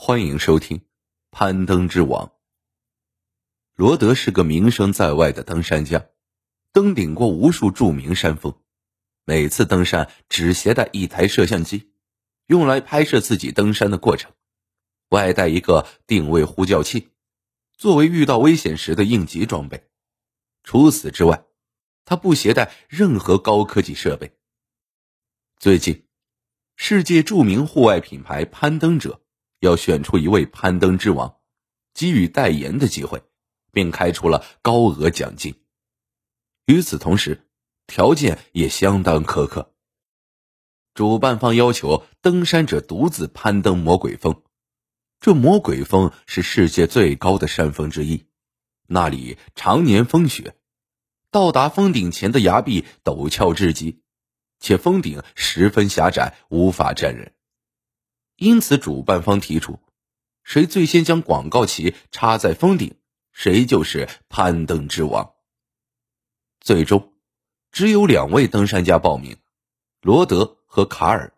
欢迎收听《攀登之王》。罗德是个名声在外的登山家，登顶过无数著名山峰。每次登山只携带一台摄像机，用来拍摄自己登山的过程，外带一个定位呼叫器，作为遇到危险时的应急装备。除此之外，他不携带任何高科技设备。最近，世界著名户外品牌攀登者。要选出一位攀登之王，给予代言的机会，并开出了高额奖金。与此同时，条件也相当苛刻。主办方要求登山者独自攀登魔鬼峰，这魔鬼峰是世界最高的山峰之一，那里常年风雪，到达峰顶前的崖壁陡峭至极，且峰顶十分狭窄，无法站人。因此，主办方提出，谁最先将广告旗插在峰顶，谁就是攀登之王。最终，只有两位登山家报名，罗德和卡尔。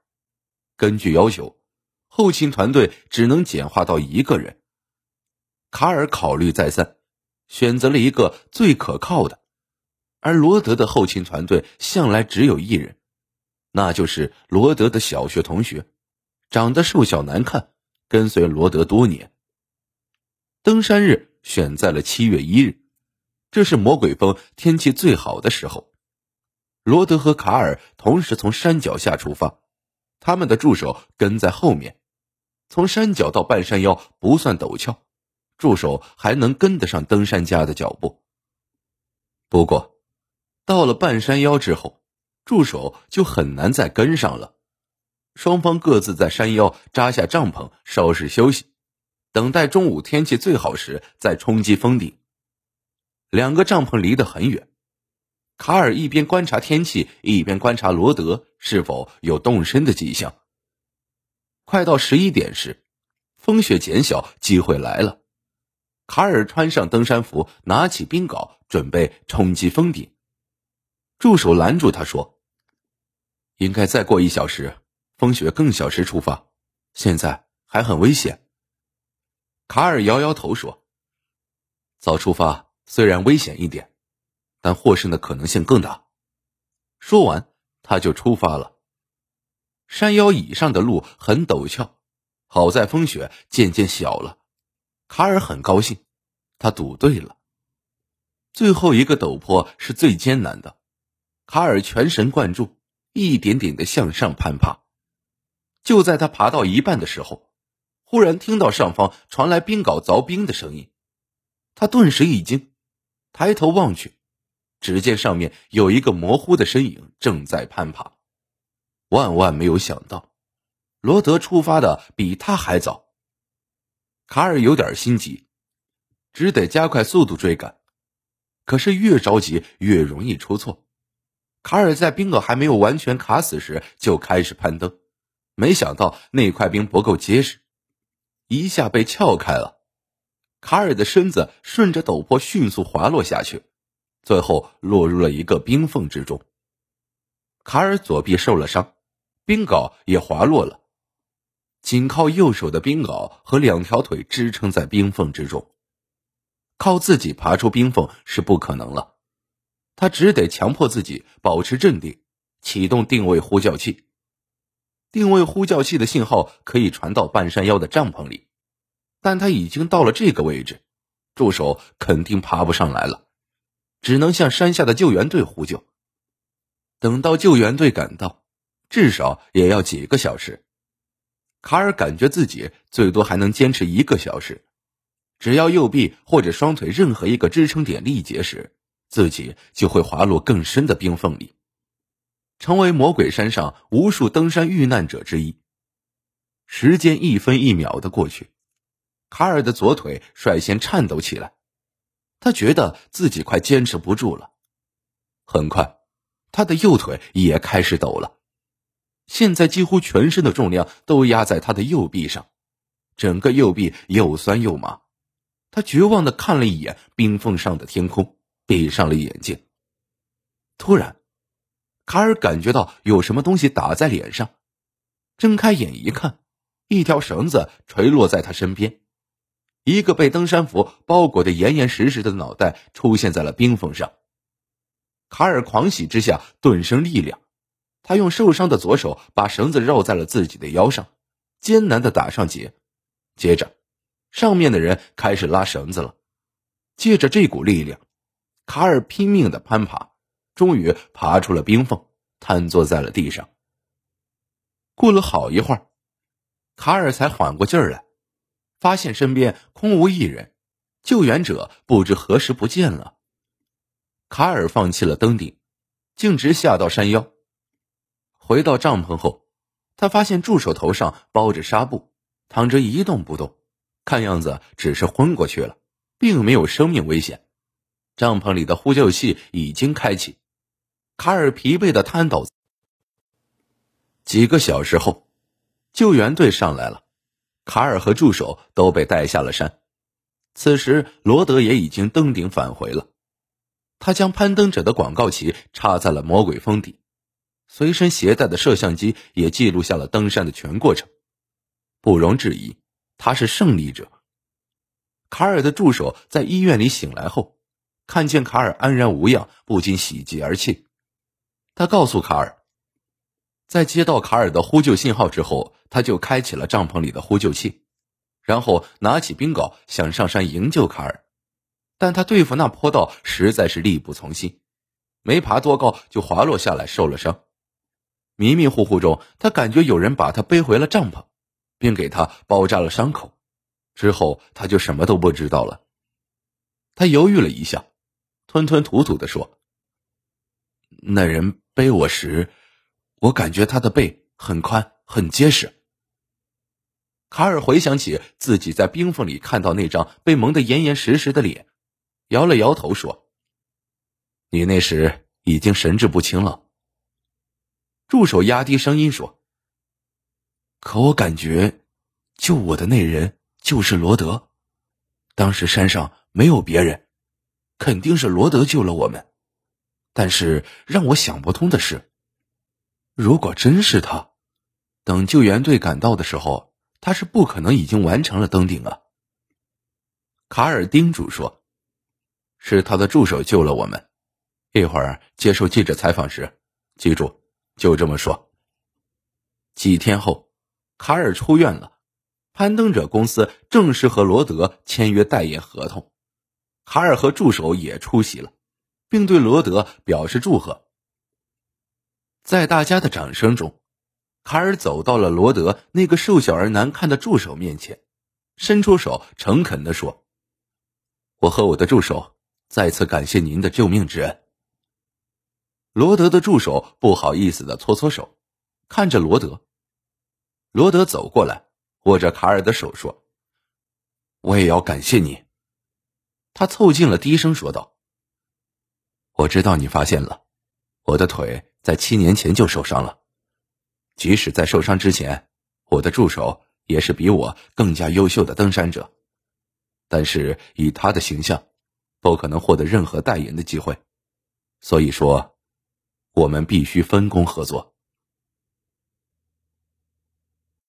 根据要求，后勤团队只能简化到一个人。卡尔考虑再三，选择了一个最可靠的，而罗德的后勤团队向来只有一人，那就是罗德的小学同学。长得瘦小难看，跟随罗德多年。登山日选在了七月一日，这是魔鬼峰天气最好的时候。罗德和卡尔同时从山脚下出发，他们的助手跟在后面。从山脚到半山腰不算陡峭，助手还能跟得上登山家的脚步。不过，到了半山腰之后，助手就很难再跟上了。双方各自在山腰扎下帐篷，稍事休息，等待中午天气最好时再冲击峰顶。两个帐篷离得很远，卡尔一边观察天气，一边观察罗德是否有动身的迹象。快到十一点时，风雪减小，机会来了。卡尔穿上登山服，拿起冰镐，准备冲击峰顶。助手拦住他说：“应该再过一小时。”风雪更小时出发，现在还很危险。卡尔摇摇头说：“早出发虽然危险一点，但获胜的可能性更大。”说完，他就出发了。山腰以上的路很陡峭，好在风雪渐渐小了。卡尔很高兴，他赌对了。最后一个陡坡是最艰难的，卡尔全神贯注，一点点的向上攀爬。就在他爬到一半的时候，忽然听到上方传来冰镐凿冰的声音，他顿时一惊，抬头望去，只见上面有一个模糊的身影正在攀爬。万万没有想到，罗德出发的比他还早。卡尔有点心急，只得加快速度追赶。可是越着急越容易出错。卡尔在冰镐还没有完全卡死时就开始攀登。没想到那块冰不够结实，一下被撬开了。卡尔的身子顺着陡坡迅速滑落下去，最后落入了一个冰缝之中。卡尔左臂受了伤，冰镐也滑落了，仅靠右手的冰镐和两条腿支撑在冰缝之中，靠自己爬出冰缝是不可能了。他只得强迫自己保持镇定，启动定位呼叫器。定位呼叫器的信号可以传到半山腰的帐篷里，但他已经到了这个位置，助手肯定爬不上来了，只能向山下的救援队呼救。等到救援队赶到，至少也要几个小时。卡尔感觉自己最多还能坚持一个小时，只要右臂或者双腿任何一个支撑点力竭时，自己就会滑落更深的冰缝里。成为魔鬼山上无数登山遇难者之一。时间一分一秒的过去，卡尔的左腿率先颤抖起来，他觉得自己快坚持不住了。很快，他的右腿也开始抖了，现在几乎全身的重量都压在他的右臂上，整个右臂又酸又麻。他绝望的看了一眼冰缝上的天空，闭上了眼睛。突然。卡尔感觉到有什么东西打在脸上，睁开眼一看，一条绳子垂落在他身边，一个被登山服包裹的严严实实的脑袋出现在了冰缝上。卡尔狂喜之下顿生力量，他用受伤的左手把绳子绕在了自己的腰上，艰难的打上结，接着，上面的人开始拉绳子了。借着这股力量，卡尔拼命的攀爬，终于爬出了冰缝，瘫坐在了地上。过了好一会儿，卡尔才缓过劲儿来，发现身边空无一人，救援者不知何时不见了。卡尔放弃了登顶，径直下到山腰。回到帐篷后，他发现助手头上包着纱布，躺着一动不动，看样子只是昏过去了。并没有生命危险，帐篷里的呼救器已经开启。卡尔疲惫的瘫倒。几个小时后，救援队上来了，卡尔和助手都被带下了山。此时，罗德也已经登顶返回了。他将攀登者的广告旗插在了魔鬼峰底，随身携带的摄像机也记录下了登山的全过程。不容置疑，他是胜利者。卡尔的助手在医院里醒来后，看见卡尔安然无恙，不禁喜极而泣。他告诉卡尔，在接到卡尔的呼救信号之后，他就开启了帐篷里的呼救器，然后拿起冰镐想上山营救卡尔，但他对付那坡道实在是力不从心，没爬多高就滑落下来受了伤。迷迷糊糊中，他感觉有人把他背回了帐篷，并给他包扎了伤口。之后他就什么都不知道了。他犹豫了一下，吞吞吐吐的说：“那人背我时，我感觉他的背很宽很结实。”卡尔回想起自己在冰缝里看到那张被蒙得严严实实的脸，摇了摇头说：“你那时已经神志不清了。”助手压低声音说：“可我感觉，救我的那人。”就是罗德，当时山上没有别人，肯定是罗德救了我们。但是让我想不通的是，如果真是他，等救援队赶到的时候，他是不可能已经完成了登顶啊。卡尔叮嘱说：“是他的助手救了我们。一会儿接受记者采访时，记住，就这么说。”几天后，卡尔出院了。攀登者公司正式和罗德签约代言合同，卡尔和助手也出席了，并对罗德表示祝贺。在大家的掌声中，卡尔走到了罗德那个瘦小而难看的助手面前，伸出手，诚恳地说：“我和我的助手再次感谢您的救命之恩。”罗德的助手不好意思的搓搓手，看着罗德。罗德走过来。握着卡尔的手说：“我也要感谢你。”他凑近了，低声说道：“我知道你发现了，我的腿在七年前就受伤了。即使在受伤之前，我的助手也是比我更加优秀的登山者。但是以他的形象，不可能获得任何代言的机会。所以说，我们必须分工合作。”